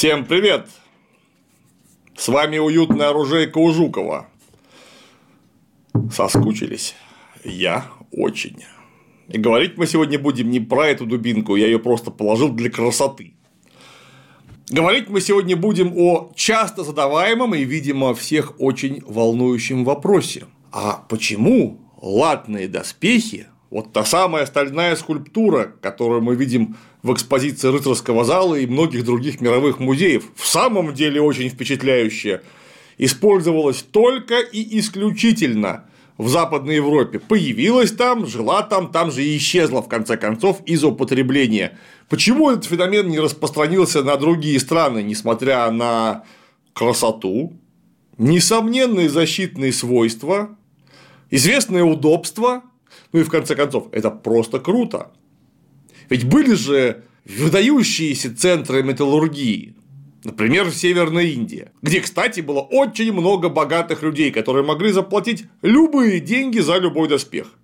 Всем привет! С вами уютная оружейка у Жукова. Соскучились? Я очень. И говорить мы сегодня будем не про эту дубинку, я ее просто положил для красоты. Говорить мы сегодня будем о часто задаваемом и, видимо, всех очень волнующем вопросе. А почему латные доспехи, вот та самая стальная скульптура, которую мы видим в экспозиции рыцарского зала и многих других мировых музеев, в самом деле очень впечатляющая, использовалась только и исключительно в Западной Европе. Появилась там, жила там, там же и исчезла в конце концов из употребления. Почему этот феномен не распространился на другие страны, несмотря на красоту, несомненные защитные свойства, известное удобство, ну и в конце концов, это просто круто. Ведь были же выдающиеся центры металлургии, Например, в Северной Индии, где, кстати, было очень много богатых людей, которые могли заплатить любые деньги за любой доспех.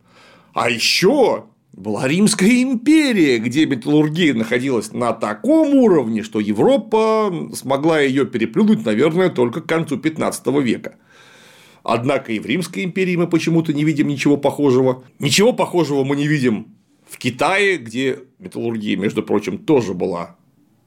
А еще была Римская империя, где металлургия находилась на таком уровне, что Европа смогла ее переплюнуть, наверное, только к концу 15 века. Однако и в Римской империи мы почему-то не видим ничего похожего. Ничего похожего мы не видим Китае, где металлургия, между прочим, тоже была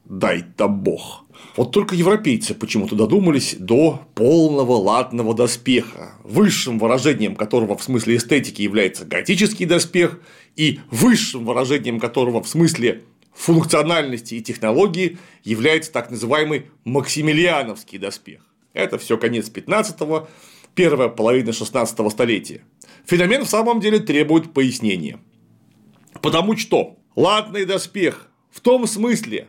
дай-то бог. Вот только европейцы почему-то додумались до полного латного доспеха, высшим выражением которого в смысле эстетики является готический доспех, и высшим выражением которого в смысле функциональности и технологии является так называемый Максимилиановский доспех. Это все конец 15-го, первая половина 16 столетия. Феномен в самом деле требует пояснения. Потому что латный доспех в том смысле,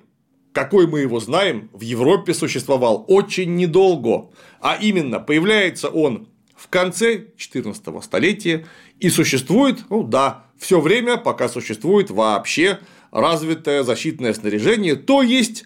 какой мы его знаем, в Европе существовал очень недолго, а именно появляется он в конце 14 столетия и существует, ну да, все время, пока существует вообще развитое защитное снаряжение, то есть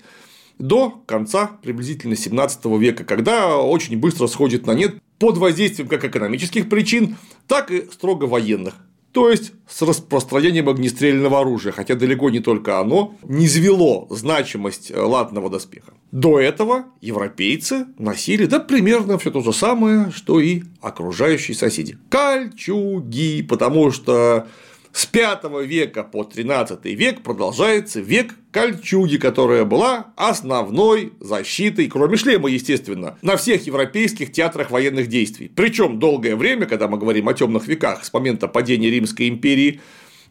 до конца приблизительно 17 века, когда очень быстро сходит на нет под воздействием как экономических причин, так и строго военных то есть с распространением огнестрельного оружия, хотя далеко не только оно не звело значимость э, латного доспеха. До этого европейцы носили да примерно все то же самое, что и окружающие соседи. Кольчуги, потому что с V века по XIII век продолжается век кольчуги, которая была основной защитой, кроме шлема, естественно, на всех европейских театрах военных действий. Причем долгое время, когда мы говорим о темных веках, с момента падения Римской империи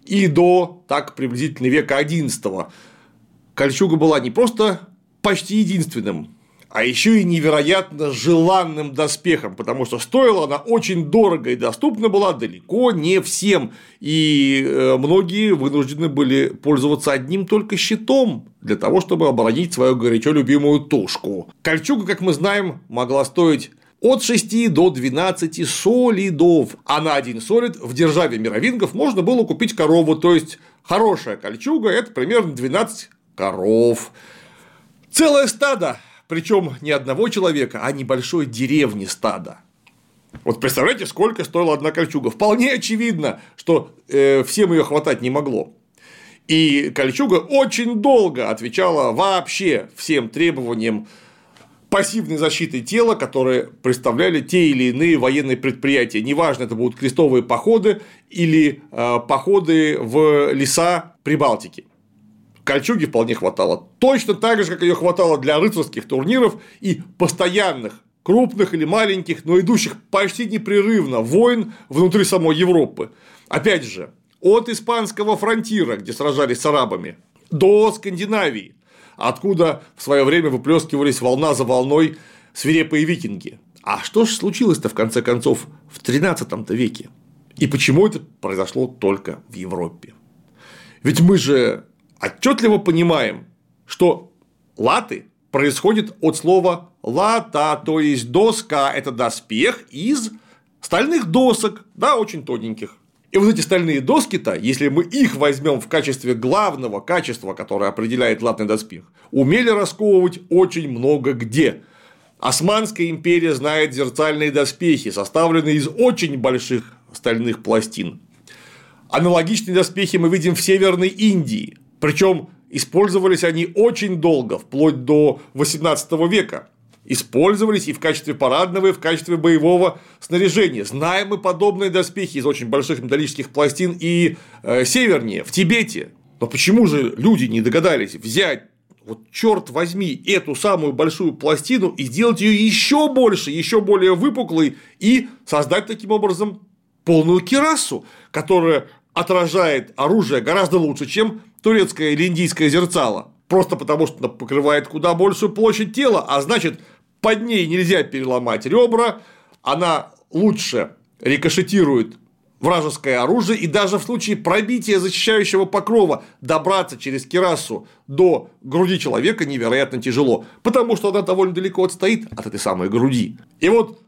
и до так приблизительно века XI, кольчуга была не просто почти единственным а еще и невероятно желанным доспехом, потому что стоила она очень дорого и доступна была далеко не всем, и э, многие вынуждены были пользоваться одним только щитом для того, чтобы оборонить свою горячо любимую тушку. Кольчуга, как мы знаем, могла стоить от 6 до 12 солидов, а на один солид в державе мировингов можно было купить корову, то есть хорошая кольчуга – это примерно 12 коров. Целое стадо причем не одного человека, а небольшой деревни стада. Вот представляете, сколько стоила одна кольчуга? Вполне очевидно, что э, всем ее хватать не могло. И кольчуга очень долго отвечала вообще всем требованиям пассивной защиты тела, которые представляли те или иные военные предприятия. Неважно, это будут крестовые походы или э, походы в леса Прибалтики кольчуги вполне хватало. Точно так же, как ее хватало для рыцарских турниров и постоянных крупных или маленьких, но идущих почти непрерывно войн внутри самой Европы. Опять же, от испанского фронтира, где сражались с арабами, до Скандинавии, откуда в свое время выплескивались волна за волной свирепые викинги. А что же случилось-то в конце концов в 13 веке? И почему это произошло только в Европе? Ведь мы же отчетливо понимаем, что латы происходит от слова лата, то есть доска – это доспех из стальных досок, да, очень тоненьких. И вот эти стальные доски-то, если мы их возьмем в качестве главного качества, которое определяет латный доспех, умели расковывать очень много где. Османская империя знает зерцальные доспехи, составленные из очень больших стальных пластин. Аналогичные доспехи мы видим в Северной Индии. Причем использовались они очень долго, вплоть до 18 века. Использовались и в качестве парадного, и в качестве боевого снаряжения. Знаем мы подобные доспехи из очень больших металлических пластин и э, севернее, в Тибете. Но почему же люди не догадались взять вот черт возьми, эту самую большую пластину и сделать ее еще больше, еще более выпуклой и создать таким образом полную керасу, которая отражает оружие гораздо лучше, чем турецкое или индийское зерцало. Просто потому, что она покрывает куда большую площадь тела, а значит, под ней нельзя переломать ребра, она лучше рикошетирует вражеское оружие, и даже в случае пробития защищающего покрова добраться через керасу до груди человека невероятно тяжело, потому что она довольно далеко отстоит от этой самой груди. И вот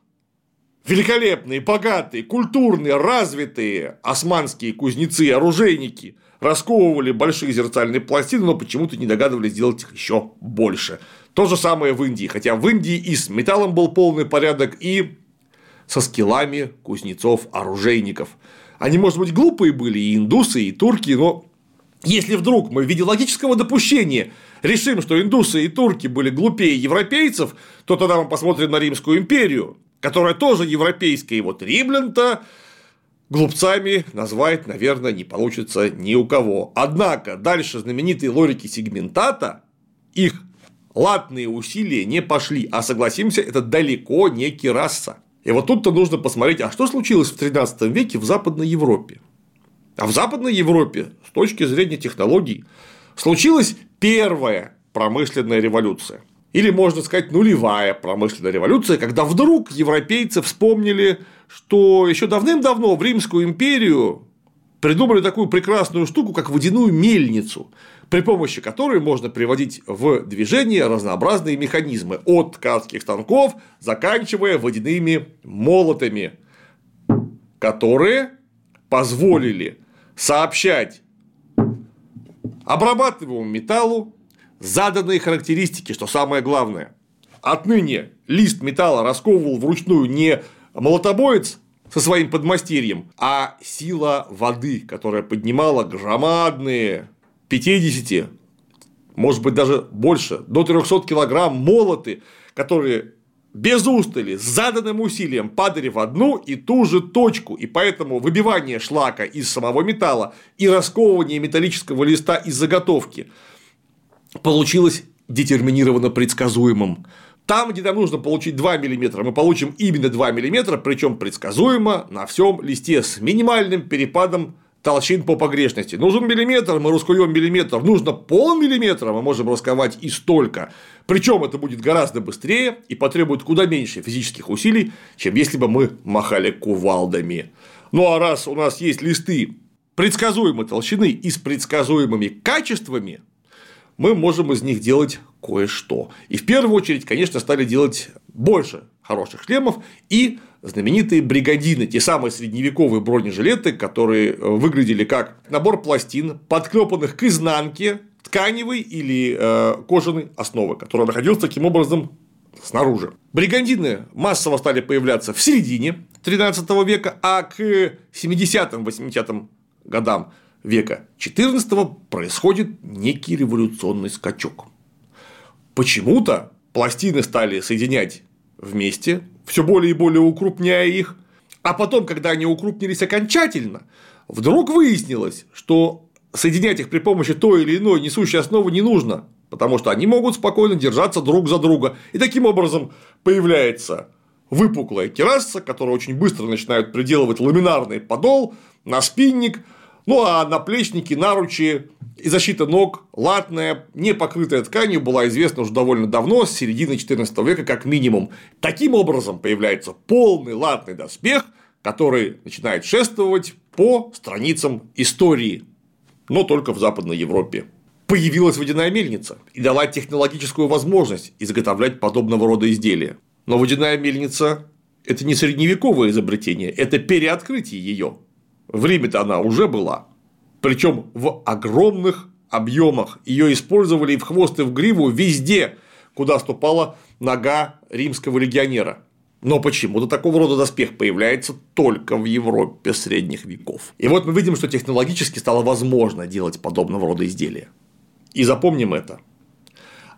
великолепные, богатые, культурные, развитые османские кузнецы и оружейники расковывали большие зеркальные пластины, но почему-то не догадывались сделать их еще больше. То же самое в Индии, хотя в Индии и с металлом был полный порядок, и со скиллами кузнецов-оружейников. Они, может быть, глупые были и индусы, и турки, но если вдруг мы в виде логического допущения решим, что индусы и турки были глупее европейцев, то тогда мы посмотрим на Римскую империю, которая тоже европейская, и вот римлян-то глупцами назвать, наверное, не получится ни у кого. Однако дальше знаменитые лорики сегментата, их латные усилия не пошли, а согласимся, это далеко не кираса. И вот тут-то нужно посмотреть, а что случилось в 13 веке в Западной Европе. А в Западной Европе, с точки зрения технологий, случилась первая промышленная революция. Или, можно сказать, нулевая промышленная революция, когда вдруг европейцы вспомнили, что еще давным-давно в Римскую империю придумали такую прекрасную штуку, как водяную мельницу, при помощи которой можно приводить в движение разнообразные механизмы от ткацких станков, заканчивая водяными молотами, которые позволили сообщать обрабатываемому металлу заданные характеристики, что самое главное. Отныне лист металла расковывал вручную не молотобоец со своим подмастерьем, а сила воды, которая поднимала громадные 50, может быть даже больше, до 300 килограмм молоты, которые без устали, с заданным усилием падали в одну и ту же точку, и поэтому выбивание шлака из самого металла и расковывание металлического листа из заготовки получилось детерминированно предсказуемым. Там, где нам нужно получить 2 мм, мы получим именно 2 мм, причем предсказуемо на всем листе с минимальным перепадом толщин по погрешности. Нужен миллиметр, мы раскуем миллиметр. Нужно полмиллиметра, мы можем расковать и столько. Причем это будет гораздо быстрее и потребует куда меньше физических усилий, чем если бы мы махали кувалдами. Ну а раз у нас есть листы предсказуемой толщины и с предсказуемыми качествами, мы можем из них делать кое-что. И в первую очередь, конечно, стали делать больше хороших шлемов и знаменитые бригадины, те самые средневековые бронежилеты, которые э, выглядели как набор пластин, подклепанных к изнанке тканевой или э, кожаной основы, которая находилась таким образом снаружи. Бригандины массово стали появляться в середине 13 века, а к 70-80 годам века XIV происходит некий революционный скачок. Почему-то пластины стали соединять вместе, все более и более укрупняя их, а потом, когда они укрупнились окончательно, вдруг выяснилось, что соединять их при помощи той или иной несущей основы не нужно, потому что они могут спокойно держаться друг за друга. И таким образом появляется выпуклая терраса, которая очень быстро начинает приделывать ламинарный подол на спинник – ну а наплечники, наручи и защита ног латная, не покрытая тканью, была известна уже довольно давно, с середины XIV века как минимум. Таким образом появляется полный латный доспех, который начинает шествовать по страницам истории, но только в Западной Европе. Появилась водяная мельница и дала технологическую возможность изготовлять подобного рода изделия. Но водяная мельница – это не средневековое изобретение, это переоткрытие ее. В Риме-то она уже была. Причем в огромных объемах. Ее использовали и в хвост, и в гриву везде, куда ступала нога римского легионера. Но почему-то такого рода доспех появляется только в Европе средних веков. И вот мы видим, что технологически стало возможно делать подобного рода изделия. И запомним это.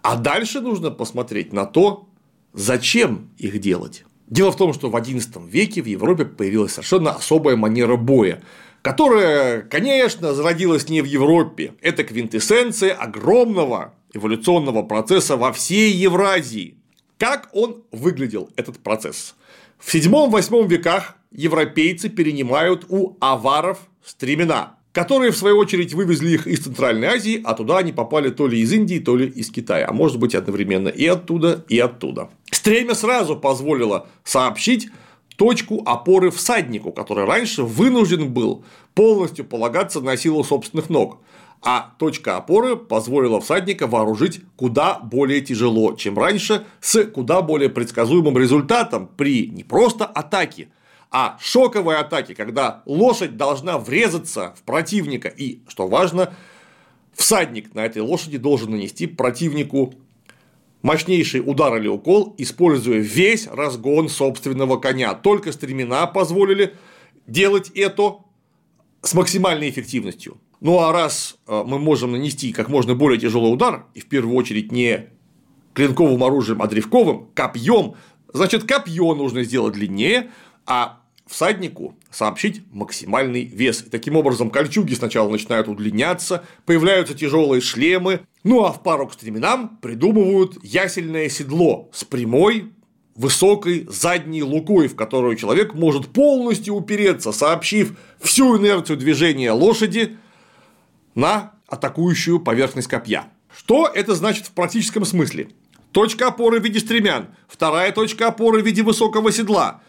А дальше нужно посмотреть на то, зачем их делать. Дело в том, что в XI веке в Европе появилась совершенно особая манера боя, которая, конечно, зародилась не в Европе. Это квинтэссенция огромного эволюционного процесса во всей Евразии. Как он выглядел, этот процесс? В 7-8 веках европейцы перенимают у аваров стремена, которые, в свою очередь, вывезли их из Центральной Азии, а туда они попали то ли из Индии, то ли из Китая, а может быть одновременно и оттуда, и оттуда. Стремя сразу позволило сообщить точку опоры всаднику, который раньше вынужден был полностью полагаться на силу собственных ног. А точка опоры позволила всадника вооружить куда более тяжело, чем раньше, с куда более предсказуемым результатом при не просто атаке, а шоковой атаке, когда лошадь должна врезаться в противника. И, что важно, всадник на этой лошади должен нанести противнику мощнейший удар или укол, используя весь разгон собственного коня. Только стремена позволили делать это с максимальной эффективностью. Ну а раз э, мы можем нанести как можно более тяжелый удар, и в первую очередь не клинковым оружием, а древковым, копьем, значит, копье нужно сделать длиннее, а всаднику сообщить максимальный вес. Таким образом, кольчуги сначала начинают удлиняться, появляются тяжелые шлемы, ну а в пару к стременам придумывают ясельное седло с прямой, высокой задней лукой, в которую человек может полностью упереться, сообщив всю инерцию движения лошади на атакующую поверхность копья. Что это значит в практическом смысле? Точка опоры в виде стремян, вторая точка опоры в виде высокого седла,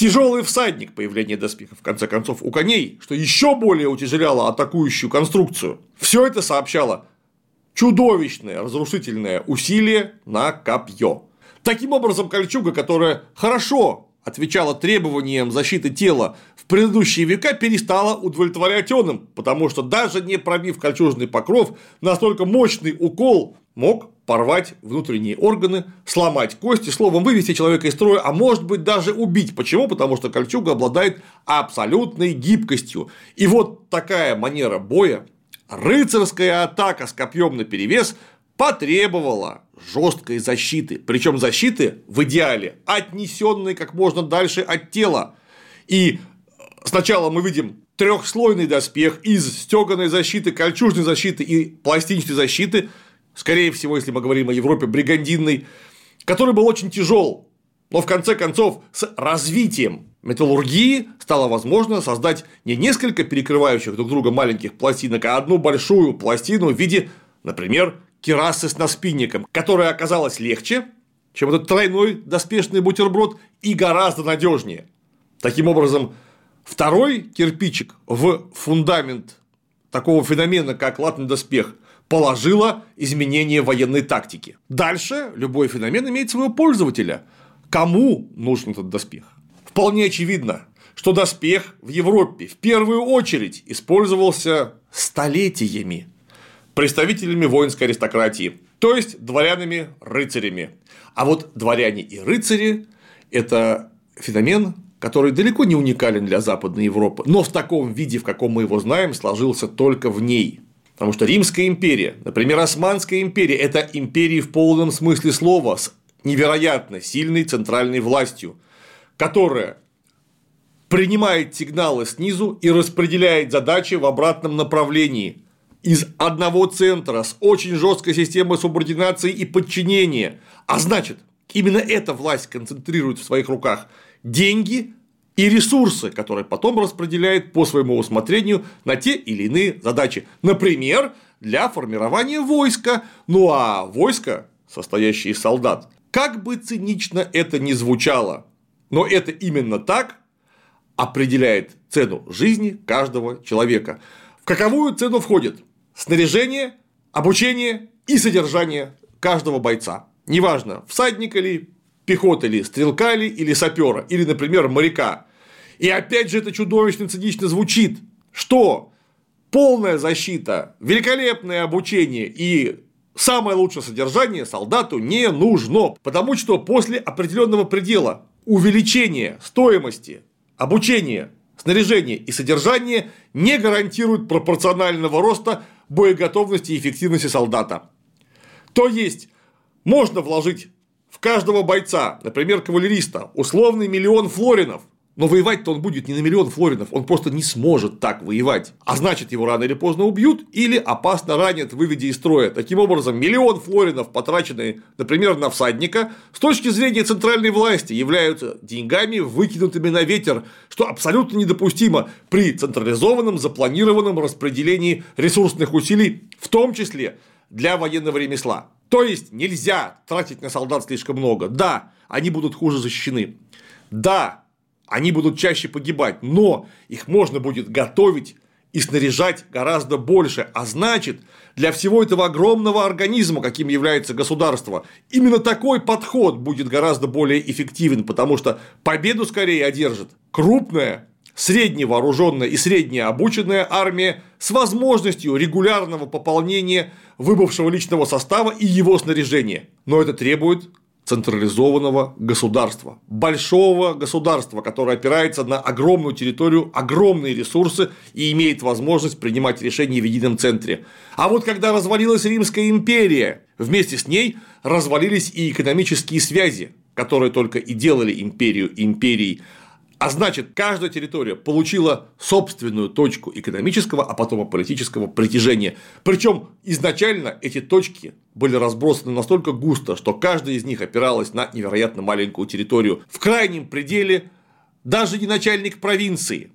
тяжелый всадник появление доспехов, в конце концов, у коней, что еще более утяжеляло атакующую конструкцию. Все это сообщало чудовищное разрушительное усилие на копье. Таким образом, кольчуга, которая хорошо отвечала требованиям защиты тела в предыдущие века, перестала удовлетворять он потому что даже не пробив кольчужный покров, настолько мощный укол мог порвать внутренние органы, сломать кости, словом, вывести человека из строя, а может быть даже убить. Почему? Потому что кольчуга обладает абсолютной гибкостью. И вот такая манера боя, рыцарская атака с копьем на перевес потребовала жесткой защиты, причем защиты в идеале отнесенной как можно дальше от тела. И сначала мы видим трехслойный доспех из стеганой защиты, кольчужной защиты и пластинчатой защиты, скорее всего, если мы говорим о Европе, бригандинной, который был очень тяжел, но в конце концов с развитием металлургии стало возможно создать не несколько перекрывающих друг друга маленьких пластинок, а одну большую пластину в виде, например, керасы с наспинником, которая оказалась легче, чем этот тройной доспешный бутерброд и гораздо надежнее. Таким образом, второй кирпичик в фундамент такого феномена, как латный доспех, положило изменение военной тактики. Дальше любой феномен имеет своего пользователя. Кому нужен этот доспех? Вполне очевидно, что доспех в Европе в первую очередь использовался столетиями представителями воинской аристократии, то есть дворянами-рыцарями. А вот дворяне и рыцари – это феномен, который далеко не уникален для Западной Европы, но в таком виде, в каком мы его знаем, сложился только в ней. Потому что Римская империя, например, Османская империя – это империи в полном смысле слова с невероятно сильной центральной властью, которая принимает сигналы снизу и распределяет задачи в обратном направлении, из одного центра с очень жесткой системой субординации и подчинения. А значит, именно эта власть концентрирует в своих руках деньги и ресурсы, которые потом распределяет по своему усмотрению на те или иные задачи. Например, для формирования войска. Ну а войско, состоящее из солдат, как бы цинично это ни звучало, но это именно так определяет цену жизни каждого человека. В каковую цену входит снаряжение, обучение и содержание каждого бойца. Неважно, всадника ли, пехота ли, стрелка ли или сапера, или, например, моряка. И опять же это чудовищно цинично звучит, что полная защита, великолепное обучение и самое лучшее содержание солдату не нужно, потому что после определенного предела увеличения стоимости обучения, снаряжения и содержания не гарантирует пропорционального роста боеготовности и эффективности солдата. То есть, можно вложить в каждого бойца, например, кавалериста, условный миллион флоринов, но воевать-то он будет не на миллион флоринов, он просто не сможет так воевать. А значит, его рано или поздно убьют или опасно ранят, выведя из строя. Таким образом, миллион флоринов, потраченные, например, на всадника, с точки зрения центральной власти являются деньгами, выкинутыми на ветер, что абсолютно недопустимо при централизованном, запланированном распределении ресурсных усилий, в том числе для военного ремесла. То есть нельзя тратить на солдат слишком много. Да, они будут хуже защищены. Да, они будут чаще погибать, но их можно будет готовить и снаряжать гораздо больше. А значит, для всего этого огромного организма, каким является государство, именно такой подход будет гораздо более эффективен, потому что победу скорее одержит крупная, средневооруженная и среднеобученная армия с возможностью регулярного пополнения выбывшего личного состава и его снаряжения. Но это требует централизованного государства, большого государства, которое опирается на огромную территорию, огромные ресурсы и имеет возможность принимать решения в едином центре. А вот когда развалилась Римская империя, вместе с ней развалились и экономические связи, которые только и делали империю империей, а значит, каждая территория получила собственную точку экономического, а потом и политического притяжения. Причем изначально эти точки были разбросаны настолько густо, что каждая из них опиралась на невероятно маленькую территорию. В крайнем пределе даже не начальник провинции,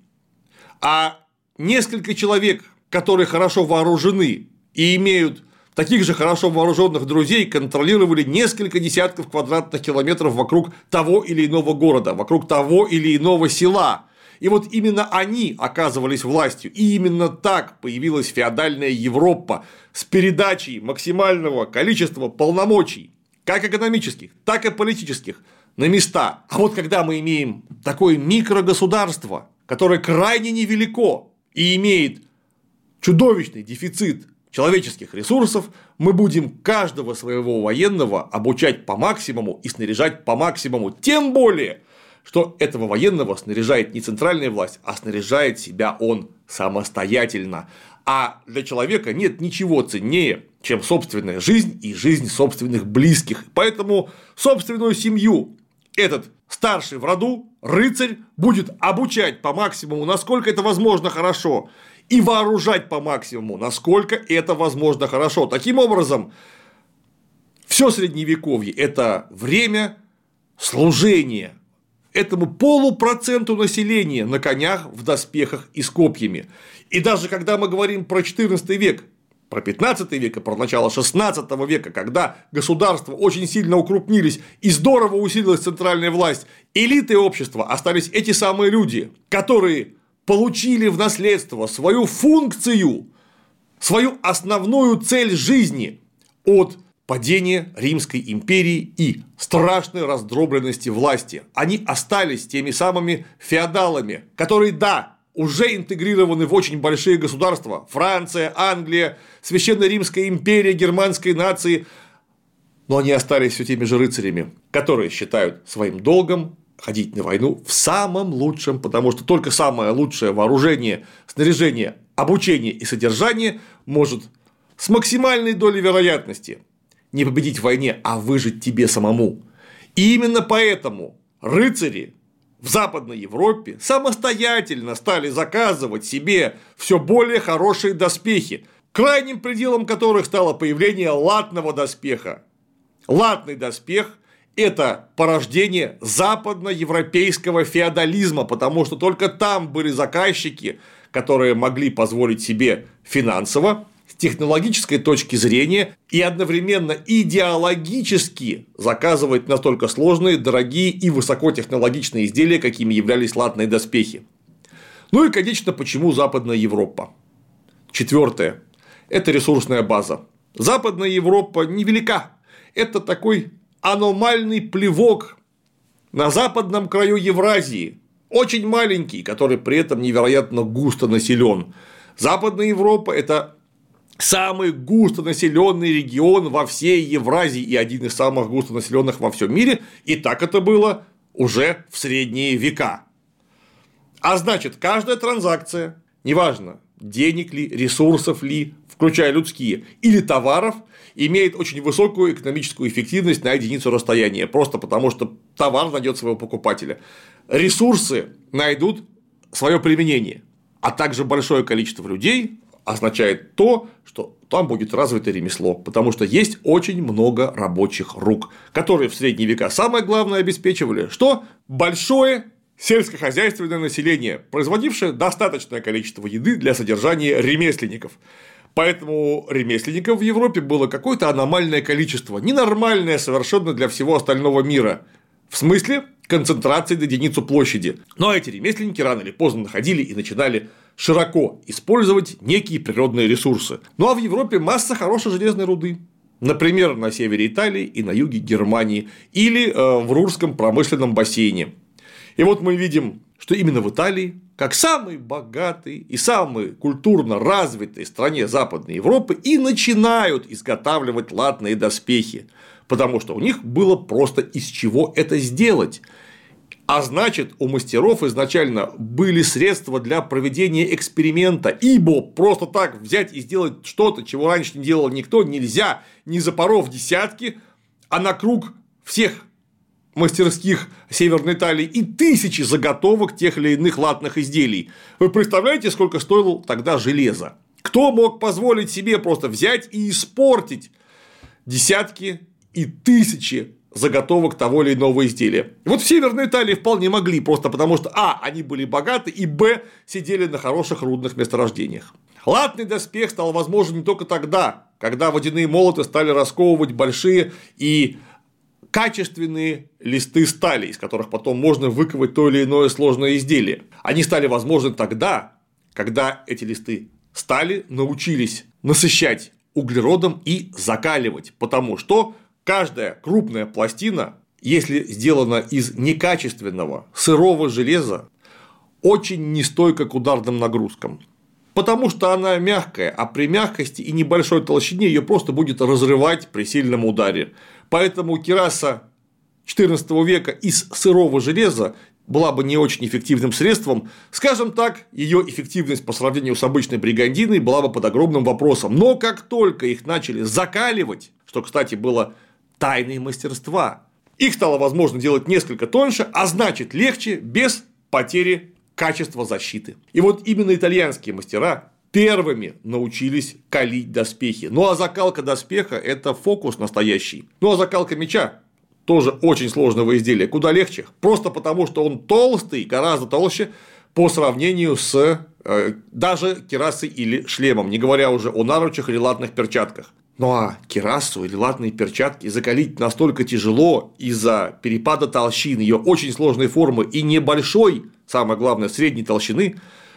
а несколько человек, которые хорошо вооружены и имеют таких же хорошо вооруженных друзей контролировали несколько десятков квадратных километров вокруг того или иного города, вокруг того или иного села. И вот именно они оказывались властью, и именно так появилась феодальная Европа с передачей максимального количества полномочий, как экономических, так и политических, на места. А вот когда мы имеем такое микрогосударство, которое крайне невелико и имеет чудовищный дефицит человеческих ресурсов, мы будем каждого своего военного обучать по максимуму и снаряжать по максимуму. Тем более, что этого военного снаряжает не центральная власть, а снаряжает себя он самостоятельно. А для человека нет ничего ценнее, чем собственная жизнь и жизнь собственных близких. Поэтому собственную семью этот старший в роду, рыцарь, будет обучать по максимуму, насколько это возможно хорошо, и вооружать по максимуму, насколько это возможно хорошо. Таким образом, все средневековье – это время служения этому полупроценту населения на конях, в доспехах и с копьями. И даже когда мы говорим про XIV век, про 15 век и про начало 16 века, когда государства очень сильно укрупнились и здорово усилилась центральная власть, элиты общества остались эти самые люди, которые получили в наследство свою функцию, свою основную цель жизни от падения Римской империи и страшной раздробленности власти. Они остались теми самыми феодалами, которые, да, уже интегрированы в очень большие государства – Франция, Англия, Священная Римская империя, германской нации, но они остались все теми же рыцарями, которые считают своим долгом ходить на войну в самом лучшем, потому что только самое лучшее вооружение, снаряжение, обучение и содержание может с максимальной долей вероятности не победить в войне, а выжить тебе самому. И именно поэтому рыцари в Западной Европе самостоятельно стали заказывать себе все более хорошие доспехи, крайним пределом которых стало появление латного доспеха. Латный доспех это порождение западноевропейского феодализма, потому что только там были заказчики, которые могли позволить себе финансово, с технологической точки зрения и одновременно идеологически заказывать настолько сложные, дорогие и высокотехнологичные изделия, какими являлись латные доспехи. Ну и, конечно, почему Западная Европа? Четвертое. Это ресурсная база. Западная Европа невелика. Это такой аномальный плевок на западном краю Евразии, очень маленький, который при этом невероятно густо населен. Западная Европа – это самый густонаселенный регион во всей Евразии и один из самых густонаселенных во всем мире, и так это было уже в средние века. А значит, каждая транзакция, неважно, денег ли, ресурсов ли, включая людские, или товаров, имеет очень высокую экономическую эффективность на единицу расстояния, просто потому что товар найдет своего покупателя. Ресурсы найдут свое применение, а также большое количество людей означает то, что там будет развито ремесло, потому что есть очень много рабочих рук, которые в средние века самое главное обеспечивали, что большое сельскохозяйственное население, производившее достаточное количество еды для содержания ремесленников. Поэтому ремесленников в Европе было какое-то аномальное количество, ненормальное совершенно для всего остального мира. В смысле концентрации на единицу площади. Но эти ремесленники рано или поздно находили и начинали широко использовать некие природные ресурсы. Ну а в Европе масса хорошей железной руды. Например, на севере Италии и на юге Германии или э, в Рурском промышленном бассейне. И вот мы видим, что именно в Италии, как самой богатой и самой культурно развитой стране Западной Европы, и начинают изготавливать латные доспехи, потому что у них было просто из чего это сделать. А значит, у мастеров изначально были средства для проведения эксперимента, ибо просто так взять и сделать что-то, чего раньше не делал никто, нельзя, не запоров десятки, а на круг всех мастерских Северной Италии и тысячи заготовок тех или иных латных изделий. Вы представляете, сколько стоило тогда железо? Кто мог позволить себе просто взять и испортить десятки и тысячи заготовок того или иного изделия. Вот в Северной Италии вполне могли, просто потому что а. они были богаты, и б. сидели на хороших рудных месторождениях. Латный доспех стал возможен не только тогда, когда водяные молоты стали расковывать большие и качественные листы стали, из которых потом можно выковать то или иное сложное изделие. Они стали возможны тогда, когда эти листы стали научились насыщать углеродом и закаливать, потому что каждая крупная пластина, если сделана из некачественного сырого железа, очень нестойка к ударным нагрузкам. Потому что она мягкая, а при мягкости и небольшой толщине ее просто будет разрывать при сильном ударе. Поэтому кераса XIV века из сырого железа была бы не очень эффективным средством, скажем так, ее эффективность по сравнению с обычной бригандиной была бы под огромным вопросом. Но как только их начали закаливать, что, кстати, было тайной мастерства, их стало возможно делать несколько тоньше, а значит легче, без потери качества защиты. И вот именно итальянские мастера первыми научились калить доспехи. Ну а закалка доспеха – это фокус настоящий. Ну а закалка меча тоже очень сложного изделия, куда легче. Просто потому, что он толстый, гораздо толще по сравнению с э, даже керасой или шлемом, не говоря уже о наручах или латных перчатках. Ну а керасу или латные перчатки закалить настолько тяжело из-за перепада толщин, ее очень сложной формы и небольшой, самое главное, средней толщины,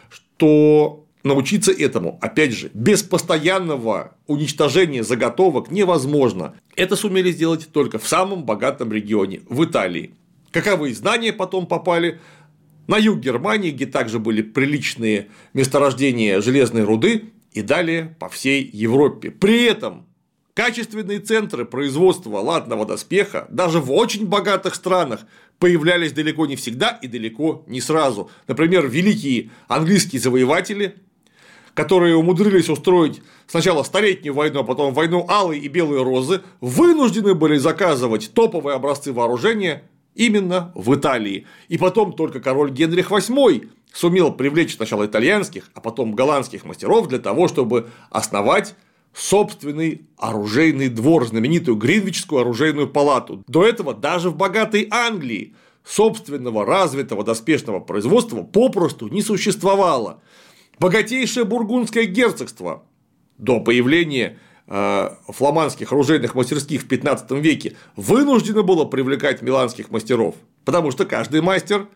что научиться этому, опять же, без постоянного уничтожения заготовок невозможно. Это сумели сделать только в самом богатом регионе, в Италии. Каковые знания потом попали на юг Германии, где также были приличные месторождения железной руды, и далее по всей Европе. При этом качественные центры производства латного доспеха даже в очень богатых странах появлялись далеко не всегда и далеко не сразу. Например, великие английские завоеватели которые умудрились устроить сначала столетнюю войну, а потом войну Алой и Белой Розы, вынуждены были заказывать топовые образцы вооружения именно в Италии. И потом только король Генрих VIII сумел привлечь сначала итальянских, а потом голландских мастеров для того, чтобы основать собственный оружейный двор, знаменитую Гринвичскую оружейную палату. До этого даже в богатой Англии собственного развитого доспешного производства попросту не существовало богатейшее бургундское герцогство до появления э, фламандских оружейных мастерских в 15 веке вынуждено было привлекать миланских мастеров, потому что каждый мастер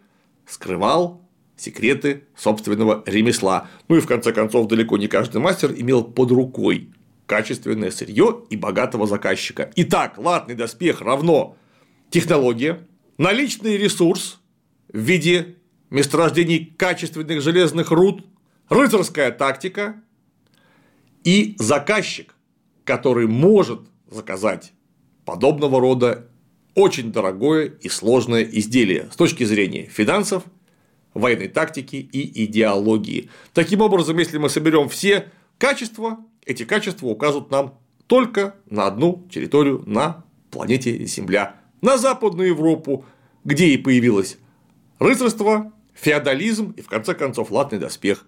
скрывал секреты собственного ремесла. Ну и в конце концов далеко не каждый мастер имел под рукой качественное сырье и богатого заказчика. Итак, латный доспех равно технология, наличный ресурс в виде месторождений качественных железных руд, рыцарская тактика и заказчик, который может заказать подобного рода очень дорогое и сложное изделие с точки зрения финансов, военной тактики и идеологии. Таким образом, если мы соберем все качества эти качества указывают нам только на одну территорию на планете Земля, на Западную Европу, где и появилось рыцарство, феодализм и, в конце концов, латный доспех.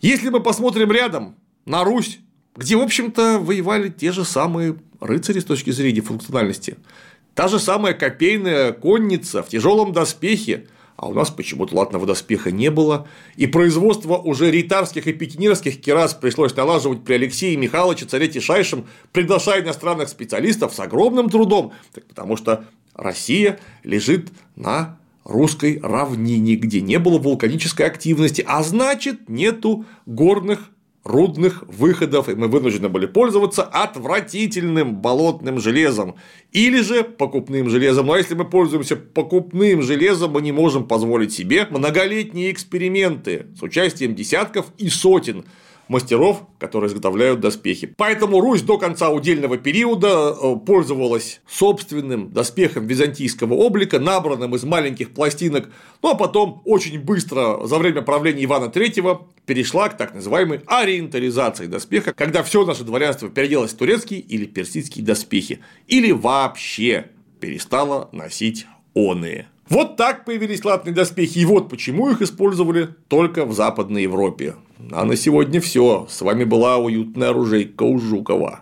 Если мы посмотрим рядом на Русь, где, в общем-то, воевали те же самые рыцари с точки зрения функциональности, та же самая копейная конница в тяжелом доспехе, а у нас почему-то латного доспеха не было, и производство уже рейтарских и пекинерских керас пришлось налаживать при Алексее Михайловиче царе Тишайшем, приглашая иностранных специалистов с огромным трудом, потому что Россия лежит на русской равнине, где не было вулканической активности, а значит нету горных рудных выходов, и мы вынуждены были пользоваться отвратительным болотным железом или же покупным железом. Но ну, а если мы пользуемся покупным железом, мы не можем позволить себе многолетние эксперименты с участием десятков и сотен мастеров, которые изготовляют доспехи. Поэтому Русь до конца удельного периода э, пользовалась собственным доспехом византийского облика, набранным из маленьких пластинок, ну а потом очень быстро за время правления Ивана III перешла к так называемой ориентализации доспеха, когда все наше дворянство переделось в турецкие или персидские доспехи, или вообще перестало носить оные. Вот так появились латные доспехи, и вот почему их использовали только в Западной Европе. А на сегодня все. С вами была уютная оружейка у Жукова.